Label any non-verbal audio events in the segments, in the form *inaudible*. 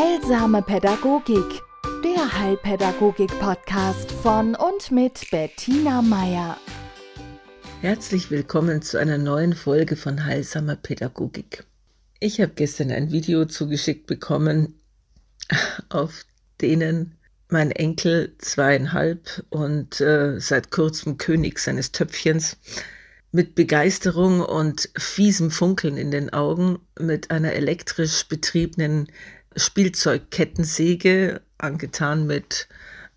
Heilsame Pädagogik, der Heilpädagogik-Podcast von und mit Bettina Meier. Herzlich willkommen zu einer neuen Folge von Heilsamer Pädagogik. Ich habe gestern ein Video zugeschickt bekommen, *laughs* auf denen mein Enkel zweieinhalb und äh, seit kurzem König seines Töpfchens mit Begeisterung und fiesem Funkeln in den Augen mit einer elektrisch betriebenen Spielzeugkettensäge, angetan mit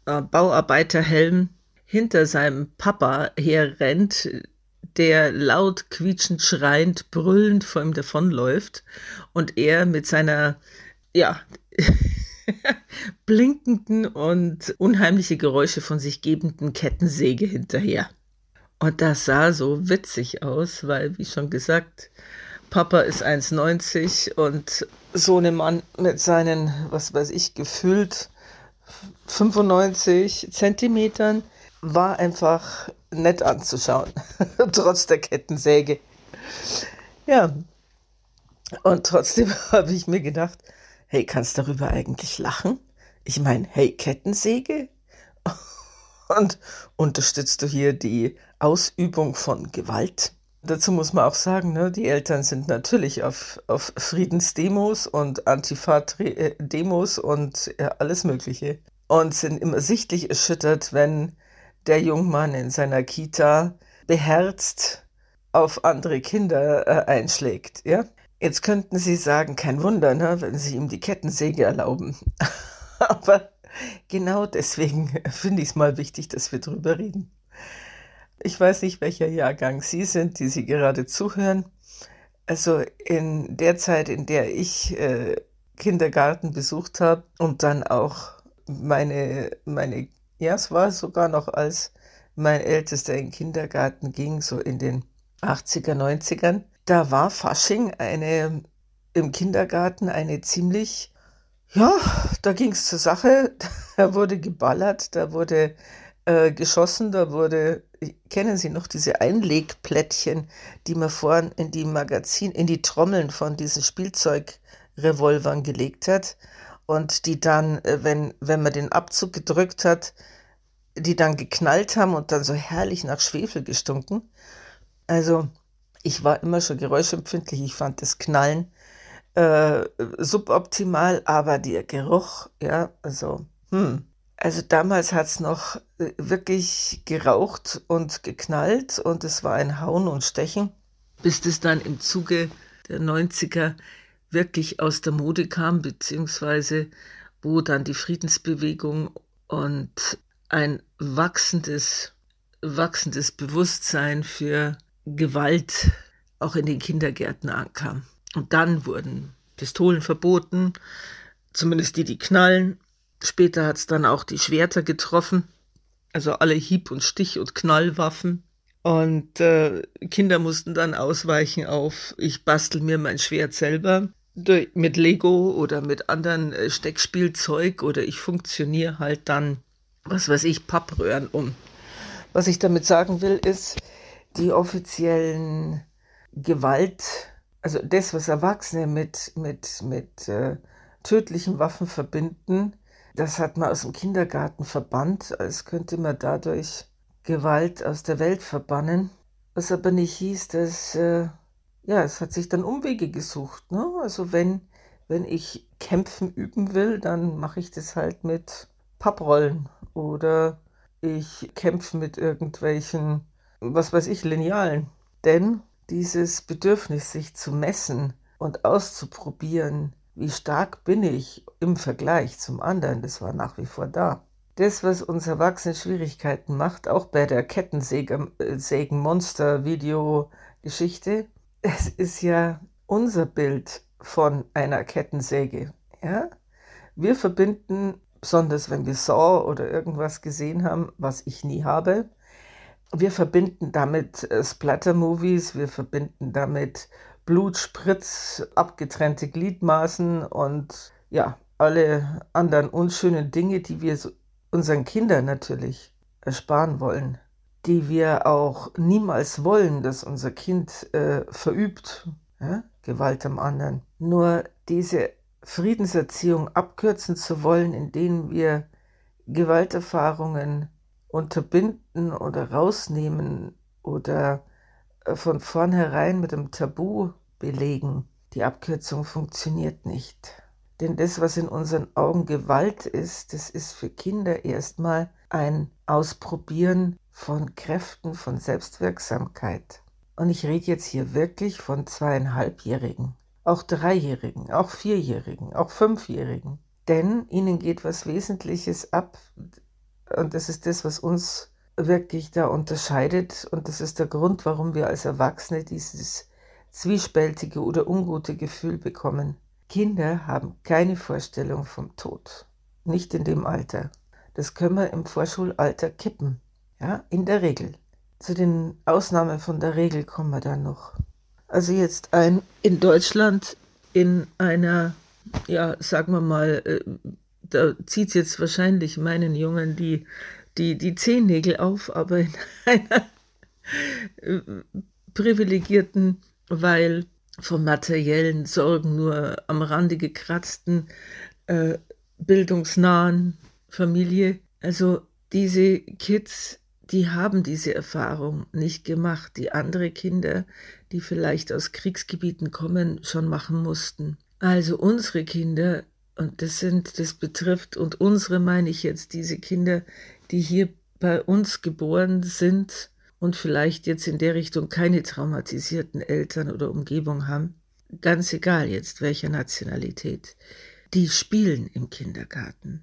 äh, Bauarbeiterhelm, hinter seinem Papa herrennt, der laut quietschend schreiend, brüllend vor ihm davonläuft und er mit seiner, ja, *laughs* blinkenden und unheimliche Geräusche von sich gebenden Kettensäge hinterher. Und das sah so witzig aus, weil, wie schon gesagt, Papa ist 1,90 und so ein Mann mit seinen, was weiß ich, gefühlt 95 Zentimetern war einfach nett anzuschauen, *laughs* trotz der Kettensäge. Ja, und trotzdem *laughs* habe ich mir gedacht, hey, kannst darüber eigentlich lachen? Ich meine, hey, Kettensäge? *laughs* Und unterstützt du hier die Ausübung von Gewalt? Dazu muss man auch sagen, ne, die Eltern sind natürlich auf, auf Friedensdemos und Antifa-Demos und ja, alles Mögliche. Und sind immer sichtlich erschüttert, wenn der Jungmann in seiner Kita beherzt auf andere Kinder äh, einschlägt. Ja? Jetzt könnten Sie sagen, kein Wunder, ne, wenn Sie ihm die Kettensäge erlauben. *laughs* Aber genau deswegen finde ich es mal wichtig, dass wir drüber reden. Ich weiß nicht, welcher Jahrgang Sie sind, die Sie gerade zuhören. Also in der Zeit, in der ich äh, Kindergarten besucht habe und dann auch meine, meine, ja, es war sogar noch als mein Ältester in den Kindergarten ging, so in den 80er, 90ern, da war Fasching eine im Kindergarten eine ziemlich, ja, da ging es zur Sache. *laughs* Da wurde geballert, da wurde äh, geschossen, da wurde, kennen Sie noch diese Einlegplättchen, die man vorn in die Magazin, in die Trommeln von diesen Spielzeugrevolvern gelegt hat und die dann, äh, wenn, wenn man den Abzug gedrückt hat, die dann geknallt haben und dann so herrlich nach Schwefel gestunken. Also ich war immer schon geräuschempfindlich. Ich fand das Knallen äh, suboptimal, aber der Geruch, ja, also, hm. Also damals hat es noch äh, wirklich geraucht und geknallt und es war ein Hauen und Stechen, bis das dann im Zuge der 90er wirklich aus der Mode kam, beziehungsweise wo dann die Friedensbewegung und ein wachsendes, wachsendes Bewusstsein für Gewalt auch in den Kindergärten ankam. Und dann wurden Pistolen verboten, zumindest die, die knallen. Später hat es dann auch die Schwerter getroffen, also alle Hieb- und Stich- und Knallwaffen. Und äh, Kinder mussten dann ausweichen auf, ich bastel mir mein Schwert selber mit Lego oder mit anderen äh, Steckspielzeug oder ich funktioniere halt dann, was weiß ich, Pappröhren um. Was ich damit sagen will, ist, die offiziellen Gewalt, also das, was Erwachsene mit, mit, mit äh, tödlichen Waffen verbinden, das hat man aus dem Kindergarten verbannt, als könnte man dadurch Gewalt aus der Welt verbannen. Was aber nicht hieß, dass, äh, ja, es hat sich dann Umwege gesucht. Ne? Also wenn, wenn ich kämpfen üben will, dann mache ich das halt mit Papprollen oder ich kämpfe mit irgendwelchen was weiß ich, Linealen. Denn dieses Bedürfnis, sich zu messen und auszuprobieren, wie stark bin ich im Vergleich zum anderen, das war nach wie vor da. Das, was uns Erwachsene Schwierigkeiten macht, auch bei der Kettensägen-Monster-Video-Geschichte, es ist ja unser Bild von einer Kettensäge. Ja? Wir verbinden, besonders wenn wir Saw oder irgendwas gesehen haben, was ich nie habe, wir verbinden damit äh, Splatter-Movies, wir verbinden damit Blutspritz, abgetrennte Gliedmaßen und ja, alle anderen unschönen Dinge, die wir unseren Kindern natürlich ersparen wollen, die wir auch niemals wollen, dass unser Kind äh, verübt, ja? Gewalt am anderen. Nur diese Friedenserziehung abkürzen zu wollen, indem wir Gewalterfahrungen unterbinden oder rausnehmen oder von vornherein mit einem Tabu belegen. Die Abkürzung funktioniert nicht. Denn das, was in unseren Augen Gewalt ist, das ist für Kinder erstmal ein Ausprobieren von Kräften, von Selbstwirksamkeit. Und ich rede jetzt hier wirklich von zweieinhalbjährigen, auch dreijährigen, auch vierjährigen, auch fünfjährigen. Denn ihnen geht was Wesentliches ab. Und das ist das, was uns wirklich da unterscheidet. Und das ist der Grund, warum wir als Erwachsene dieses zwiespältige oder ungute Gefühl bekommen. Kinder haben keine Vorstellung vom Tod. Nicht in dem Alter. Das können wir im Vorschulalter kippen. Ja, in der Regel. Zu den Ausnahmen von der Regel kommen wir dann noch. Also jetzt ein in Deutschland in einer, ja, sagen wir mal, äh, da zieht es jetzt wahrscheinlich meinen Jungen die, die, die Zehennägel auf, aber in *laughs* einer äh, privilegierten, weil von materiellen Sorgen nur am Rande gekratzten, äh, bildungsnahen Familie. Also diese Kids, die haben diese Erfahrung nicht gemacht, die andere Kinder, die vielleicht aus Kriegsgebieten kommen, schon machen mussten. Also unsere Kinder, und das sind, das betrifft, und unsere meine ich jetzt, diese Kinder, die hier bei uns geboren sind und vielleicht jetzt in der Richtung keine traumatisierten Eltern oder Umgebung haben, ganz egal jetzt welcher Nationalität, die spielen im Kindergarten.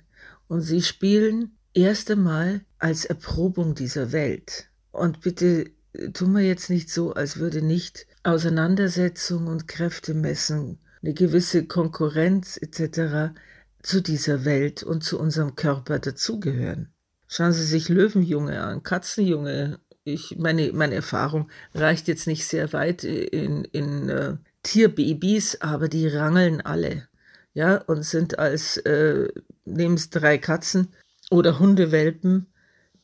Und sie spielen erst einmal als Erprobung dieser Welt. Und bitte tun wir jetzt nicht so, als würde nicht Auseinandersetzung und Kräftemessen, eine gewisse Konkurrenz etc. zu dieser Welt und zu unserem Körper dazugehören. Schauen Sie sich Löwenjunge an, Katzenjunge, ich, meine, meine Erfahrung reicht jetzt nicht sehr weit in, in äh, Tierbabys, aber die rangeln alle. Ja, und sind als, äh, nehmen es drei Katzen oder Hundewelpen,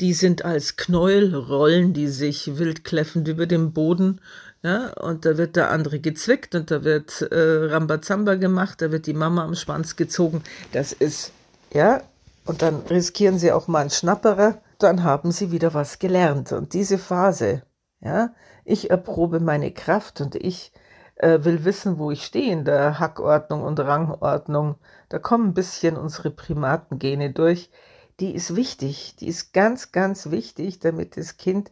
die sind als Knäuel, rollen die sich wild kläffend über den Boden. Ja, und da wird der andere gezwickt und da wird äh, Rambazamba gemacht, da wird die Mama am Schwanz gezogen. Das ist, ja, und dann riskieren sie auch mal einen Schnapperer dann haben sie wieder was gelernt. Und diese Phase, ja, ich erprobe meine Kraft und ich äh, will wissen, wo ich stehe in der Hackordnung und Rangordnung. Da kommen ein bisschen unsere Primatengene durch. Die ist wichtig, die ist ganz, ganz wichtig, damit das Kind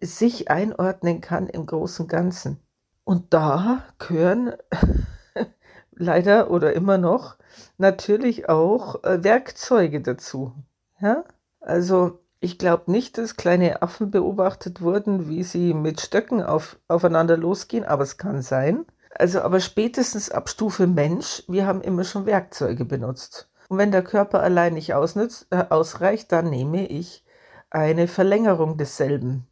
sich einordnen kann im großen Ganzen. Und da gehören *laughs* leider oder immer noch natürlich auch äh, Werkzeuge dazu. Ja? Also ich glaube nicht, dass kleine Affen beobachtet wurden, wie sie mit Stöcken auf, aufeinander losgehen, aber es kann sein. Also aber spätestens ab Stufe Mensch, wir haben immer schon Werkzeuge benutzt. Und wenn der Körper allein nicht ausnützt, äh, ausreicht, dann nehme ich eine Verlängerung desselben.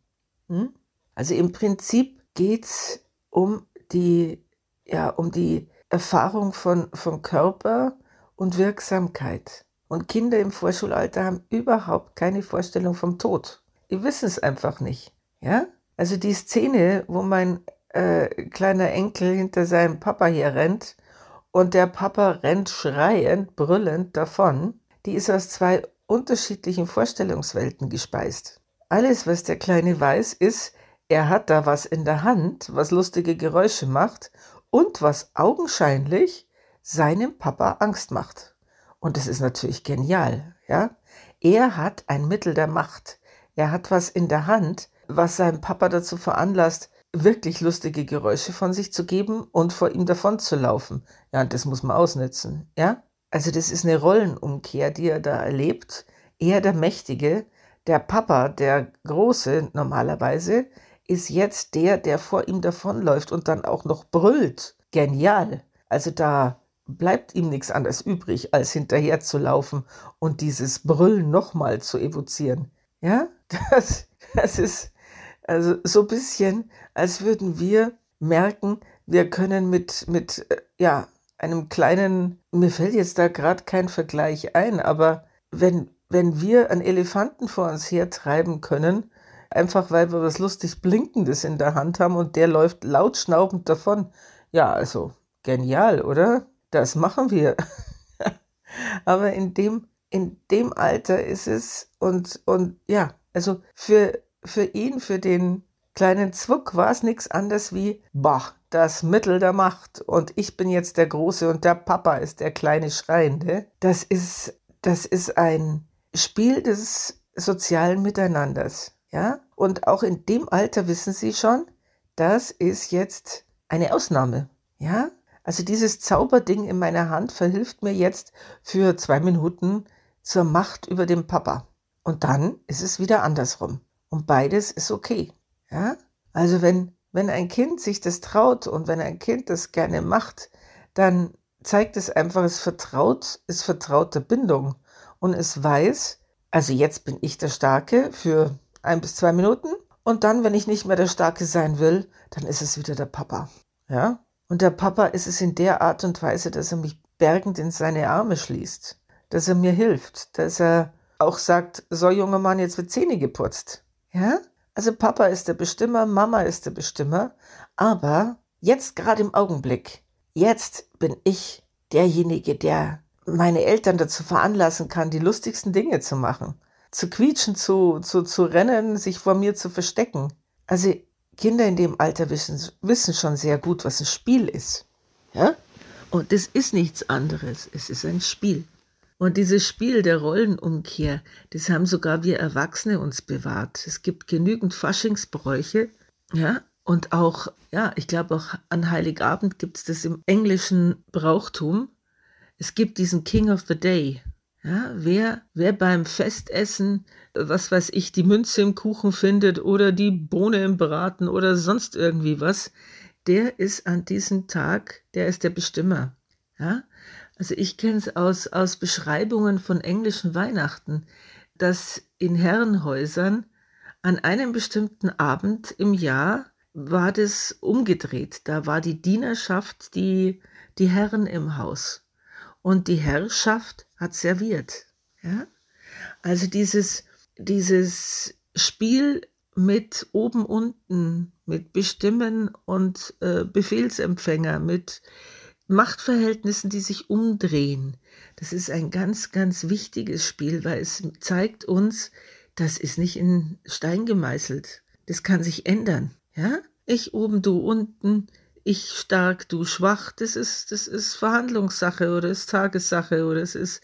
Hm? Also im Prinzip geht es um die, ja, um die Erfahrung von, von Körper und Wirksamkeit. Und Kinder im Vorschulalter haben überhaupt keine Vorstellung vom Tod. Die wissen es einfach nicht. Ja? Also die Szene, wo mein äh, kleiner Enkel hinter seinem Papa hier rennt und der Papa rennt schreiend, brüllend davon, die ist aus zwei unterschiedlichen Vorstellungswelten gespeist. Alles, was der Kleine weiß, ist, er hat da was in der Hand, was lustige Geräusche macht und was augenscheinlich seinem Papa Angst macht. Und das ist natürlich genial, ja. Er hat ein Mittel der Macht. Er hat was in der Hand, was seinen Papa dazu veranlasst, wirklich lustige Geräusche von sich zu geben und vor ihm davon zu laufen. Ja, und das muss man ausnutzen, ja. Also das ist eine Rollenumkehr, die er da erlebt. Er der Mächtige, der Papa, der Große normalerweise, ist jetzt der, der vor ihm davonläuft und dann auch noch brüllt. Genial. Also da bleibt ihm nichts anderes übrig, als hinterher zu laufen und dieses Brüllen nochmal zu evozieren. Ja, *laughs* das, das ist also so ein bisschen, als würden wir merken, wir können mit, mit äh, ja, einem kleinen, mir fällt jetzt da gerade kein Vergleich ein, aber wenn, wenn wir einen Elefanten vor uns hertreiben können, einfach weil wir was lustig Blinkendes in der Hand haben und der läuft laut schnaubend davon, ja, also genial, oder? das machen wir. *laughs* Aber in dem, in dem Alter ist es und, und ja, also für, für ihn, für den kleinen Zwuck war es nichts anderes wie, bah, das Mittel der Macht und ich bin jetzt der Große und der Papa ist der kleine Schreiende. Das ist, das ist ein Spiel des sozialen Miteinanders, ja? Und auch in dem Alter wissen Sie schon, das ist jetzt eine Ausnahme, ja? Also dieses Zauberding in meiner Hand verhilft mir jetzt für zwei Minuten zur Macht über den Papa. Und dann ist es wieder andersrum. Und beides ist okay. Ja? Also wenn, wenn ein Kind sich das traut und wenn ein Kind das gerne macht, dann zeigt es einfach, es vertraut, es vertraut der Bindung und es weiß, also jetzt bin ich der Starke für ein bis zwei Minuten und dann, wenn ich nicht mehr der Starke sein will, dann ist es wieder der Papa. Ja? Und der Papa ist es in der Art und Weise, dass er mich bergend in seine Arme schließt, dass er mir hilft, dass er auch sagt, so junger Mann, jetzt wird Zähne geputzt. Ja? Also Papa ist der Bestimmer, Mama ist der Bestimmer, aber jetzt gerade im Augenblick, jetzt bin ich derjenige, der meine Eltern dazu veranlassen kann, die lustigsten Dinge zu machen. Zu quietschen, zu, zu, zu rennen, sich vor mir zu verstecken. Also Kinder in dem Alter wissen, wissen schon sehr gut, was ein Spiel ist. Ja? Und das ist nichts anderes. Es ist ein Spiel. Und dieses Spiel der Rollenumkehr, das haben sogar wir Erwachsene uns bewahrt. Es gibt genügend Faschingsbräuche, ja, und auch, ja, ich glaube auch an Heiligabend gibt es das im englischen Brauchtum. Es gibt diesen King of the Day. Ja, wer, wer beim Festessen, was weiß ich, die Münze im Kuchen findet oder die Bohne im Braten oder sonst irgendwie was, der ist an diesem Tag, der ist der Bestimmer. Ja? Also ich kenne es aus, aus Beschreibungen von englischen Weihnachten, dass in Herrenhäusern an einem bestimmten Abend im Jahr war das umgedreht. Da war die Dienerschaft die, die Herren im Haus und die Herrschaft hat serviert. Ja? Also dieses, dieses Spiel mit oben unten, mit Bestimmen und äh, Befehlsempfänger, mit Machtverhältnissen, die sich umdrehen. Das ist ein ganz, ganz wichtiges Spiel, weil es zeigt uns, das ist nicht in Stein gemeißelt. Das kann sich ändern. Ja? Ich oben, du unten, ich stark, du schwach. Das ist, das ist Verhandlungssache oder ist Tagessache oder es ist,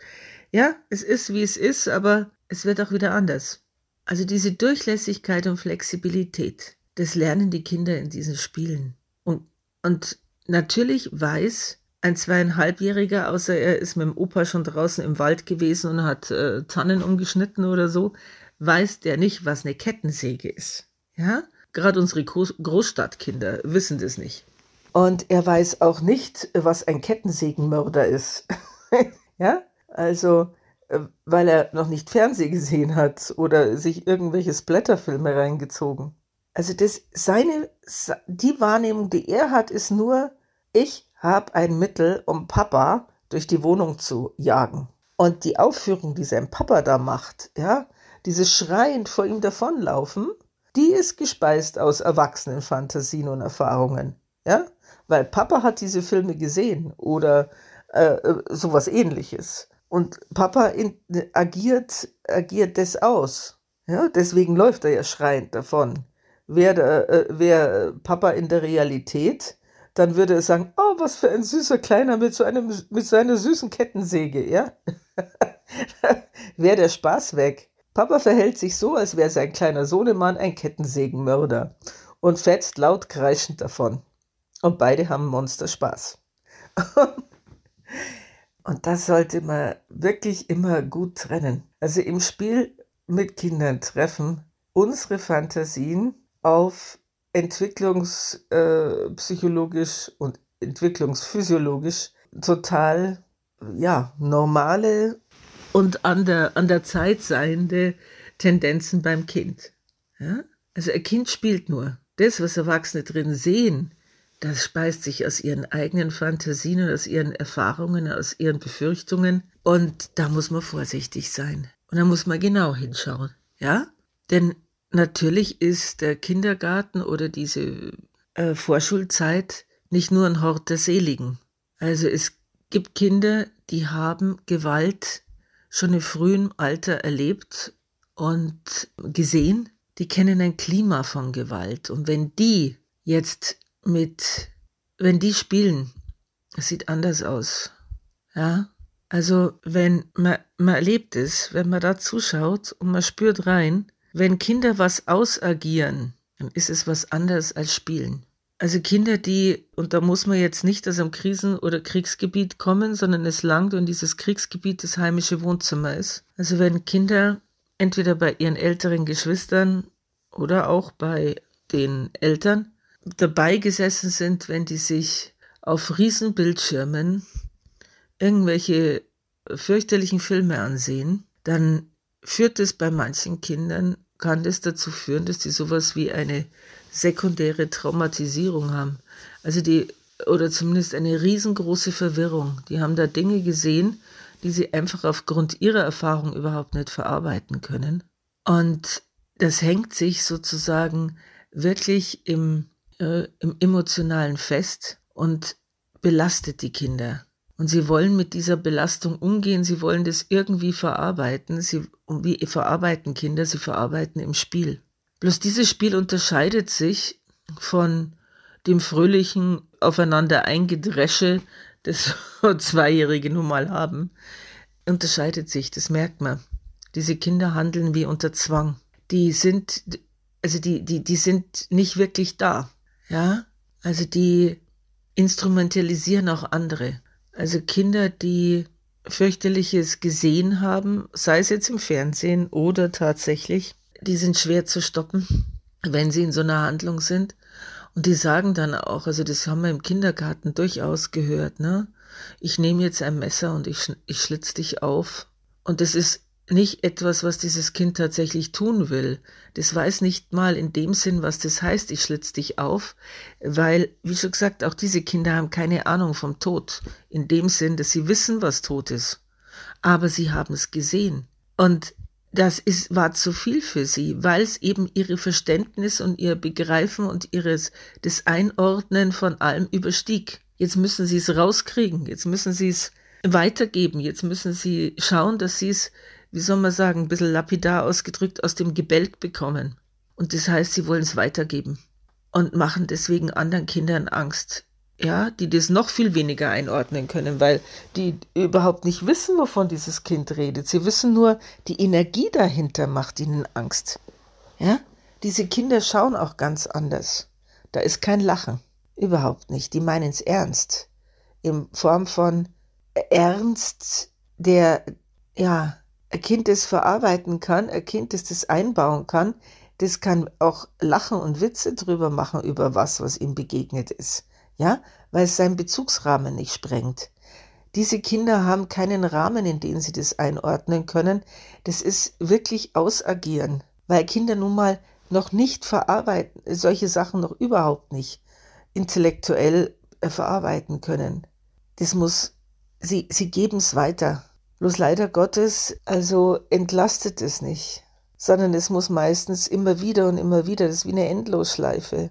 ja, es ist wie es ist, aber es wird auch wieder anders. Also diese Durchlässigkeit und Flexibilität, das lernen die Kinder in diesen Spielen. Und, und Natürlich weiß ein zweieinhalbjähriger, außer er ist mit dem Opa schon draußen im Wald gewesen und hat äh, Tannen umgeschnitten oder so, weiß der nicht, was eine Kettensäge ist. Ja? Gerade unsere Großstadtkinder wissen das nicht. Und er weiß auch nicht, was ein Kettensägenmörder ist. *laughs* ja? Also, äh, weil er noch nicht Fernsehen gesehen hat oder sich irgendwelche Splatterfilme reingezogen. Also das, seine, die Wahrnehmung, die er hat, ist nur, ich habe ein Mittel, um Papa durch die Wohnung zu jagen. Und die Aufführung, die sein Papa da macht, ja, dieses schreiend vor ihm davonlaufen, die ist gespeist aus erwachsenen Fantasien und Erfahrungen, ja, weil Papa hat diese Filme gesehen oder äh, äh sowas ähnliches. Und Papa in, agiert, agiert das aus. Ja, deswegen läuft er ja schreiend davon wäre äh, wär Papa in der Realität, dann würde er sagen, oh, was für ein süßer Kleiner mit so einem, mit seiner süßen Kettensäge, ja? *laughs* wäre der Spaß weg. Papa verhält sich so, als wäre sein kleiner Sohnemann ein Kettensägenmörder und fetzt laut kreischend davon. Und beide haben Monster Spaß. *laughs* und das sollte man wirklich immer gut trennen. Also im Spiel mit Kindern treffen unsere Fantasien auf entwicklungspsychologisch äh, und entwicklungsphysiologisch total ja, normale und an der, an der Zeit seiende Tendenzen beim Kind. Ja? Also ein Kind spielt nur. Das, was Erwachsene drin sehen, das speist sich aus ihren eigenen Fantasien, aus ihren Erfahrungen, aus ihren Befürchtungen. Und da muss man vorsichtig sein. Und da muss man genau hinschauen. Ja? Denn Natürlich ist der Kindergarten oder diese äh, Vorschulzeit nicht nur ein Hort der Seligen. Also es gibt Kinder, die haben Gewalt schon im frühen Alter erlebt und gesehen. Die kennen ein Klima von Gewalt. Und wenn die jetzt mit, wenn die spielen, es sieht anders aus. Ja, also wenn man, man erlebt es, wenn man da zuschaut und man spürt rein, wenn Kinder was ausagieren, dann ist es was anderes als Spielen. Also Kinder, die, und da muss man jetzt nicht aus einem Krisen- oder Kriegsgebiet kommen, sondern es langt, wenn dieses Kriegsgebiet das heimische Wohnzimmer ist. Also wenn Kinder entweder bei ihren älteren Geschwistern oder auch bei den Eltern dabei gesessen sind, wenn die sich auf Riesenbildschirmen irgendwelche fürchterlichen Filme ansehen, dann führt es bei manchen Kindern, kann das dazu führen, dass die sowas wie eine sekundäre Traumatisierung haben. Also die, oder zumindest eine riesengroße Verwirrung. Die haben da Dinge gesehen, die sie einfach aufgrund ihrer Erfahrung überhaupt nicht verarbeiten können. Und das hängt sich sozusagen wirklich im, äh, im emotionalen fest und belastet die Kinder. Und sie wollen mit dieser Belastung umgehen, sie wollen das irgendwie verarbeiten. Sie, wie verarbeiten Kinder? Sie verarbeiten im Spiel. Bloß dieses Spiel unterscheidet sich von dem fröhlichen aufeinander eingedresche, das *laughs* Zweijährige nun mal haben, unterscheidet sich, das merkt man. Diese Kinder handeln wie unter Zwang. Die sind, also die, die, die sind nicht wirklich da. Ja, also die instrumentalisieren auch andere. Also Kinder, die fürchterliches gesehen haben, sei es jetzt im Fernsehen oder tatsächlich, die sind schwer zu stoppen, wenn sie in so einer Handlung sind. Und die sagen dann auch, also das haben wir im Kindergarten durchaus gehört, ne? Ich nehme jetzt ein Messer und ich, ich schlitz dich auf. Und das ist nicht etwas, was dieses Kind tatsächlich tun will. Das weiß nicht mal in dem Sinn, was das heißt, ich schlitz dich auf, weil, wie schon gesagt, auch diese Kinder haben keine Ahnung vom Tod. In dem Sinn, dass sie wissen, was Tod ist. Aber sie haben es gesehen. Und das ist, war zu viel für sie, weil es eben ihre Verständnis und ihr Begreifen und ihres, das Einordnen von allem überstieg. Jetzt müssen sie es rauskriegen, jetzt müssen sie es weitergeben, jetzt müssen sie schauen, dass sie es, wie soll man sagen, ein bisschen lapidar ausgedrückt, aus dem Gebälk bekommen. Und das heißt, sie wollen es weitergeben und machen deswegen anderen Kindern Angst ja, die das noch viel weniger einordnen können, weil die überhaupt nicht wissen, wovon dieses Kind redet. Sie wissen nur, die Energie dahinter macht ihnen Angst. Ja, diese Kinder schauen auch ganz anders. Da ist kein Lachen. Überhaupt nicht. Die meinen es ernst. In Form von Ernst, der, ja, ein Kind das verarbeiten kann, ein Kind das das einbauen kann, das kann auch lachen und Witze drüber machen über was, was ihm begegnet ist ja, weil es seinen Bezugsrahmen nicht sprengt. Diese Kinder haben keinen Rahmen, in den sie das einordnen können. Das ist wirklich ausagieren, weil Kinder nun mal noch nicht verarbeiten, solche Sachen noch überhaupt nicht intellektuell äh, verarbeiten können. Das muss, sie, sie geben es weiter. Bloß leider Gottes, also entlastet es nicht, sondern es muss meistens immer wieder und immer wieder, das ist wie eine Endlosschleife,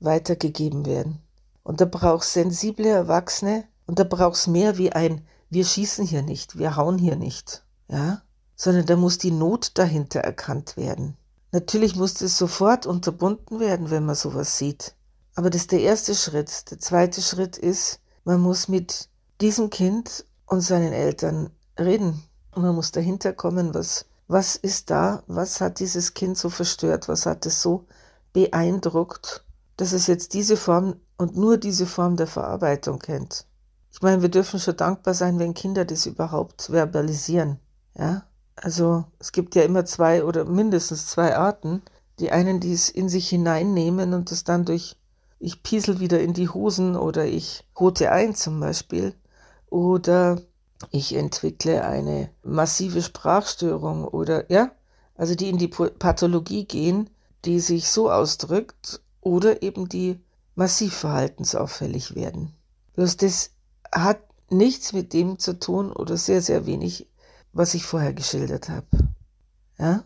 weitergegeben werden. Und da brauchst sensible Erwachsene und da brauchst mehr wie ein, wir schießen hier nicht, wir hauen hier nicht, ja, sondern da muss die Not dahinter erkannt werden. Natürlich muss das sofort unterbunden werden, wenn man sowas sieht. Aber das ist der erste Schritt. Der zweite Schritt ist, man muss mit diesem Kind und seinen Eltern reden. Man muss dahinter kommen, was, was ist da, was hat dieses Kind so verstört, was hat es so beeindruckt, dass es jetzt diese Form und nur diese Form der Verarbeitung kennt. Ich meine, wir dürfen schon dankbar sein, wenn Kinder das überhaupt verbalisieren. Ja, also es gibt ja immer zwei oder mindestens zwei Arten. Die einen, die es in sich hineinnehmen und es dann durch ich piesel wieder in die Hosen oder ich rote ein zum Beispiel oder ich entwickle eine massive Sprachstörung oder ja, also die in die Pathologie gehen, die sich so ausdrückt oder eben die massiv verhaltensauffällig werden. Bloß das hat nichts mit dem zu tun oder sehr, sehr wenig, was ich vorher geschildert habe. Ja?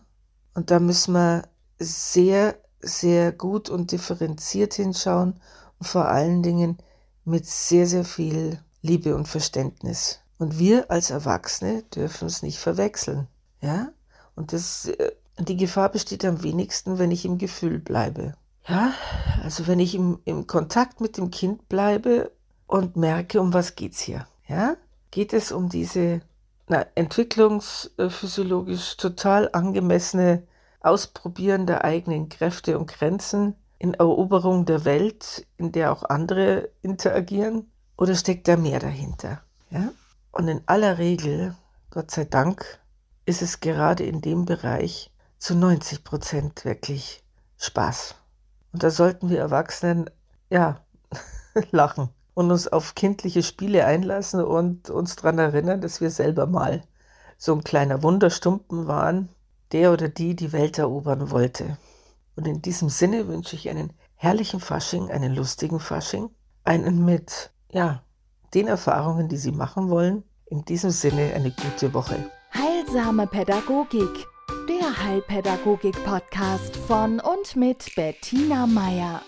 Und da müssen wir sehr, sehr gut und differenziert hinschauen und vor allen Dingen mit sehr, sehr viel Liebe und Verständnis. Und wir als Erwachsene dürfen es nicht verwechseln. Ja? Und das, äh, die Gefahr besteht am wenigsten, wenn ich im Gefühl bleibe. Ja, also wenn ich im, im Kontakt mit dem Kind bleibe und merke, um was geht's hier? Ja, geht es um diese na, entwicklungsphysiologisch total angemessene Ausprobieren der eigenen Kräfte und Grenzen in Eroberung der Welt, in der auch andere interagieren? Oder steckt da mehr dahinter? Ja? Und in aller Regel, Gott sei Dank, ist es gerade in dem Bereich zu 90 Prozent wirklich Spaß. Und da sollten wir Erwachsenen, ja, *laughs* lachen und uns auf kindliche Spiele einlassen und uns daran erinnern, dass wir selber mal so ein kleiner Wunderstumpen waren, der oder die die Welt erobern wollte. Und in diesem Sinne wünsche ich einen herrlichen Fasching, einen lustigen Fasching, einen mit, ja, den Erfahrungen, die Sie machen wollen. In diesem Sinne eine gute Woche. Heilsame Pädagogik, der Heilpädagogik-Podcast von und mit Bettina Meier.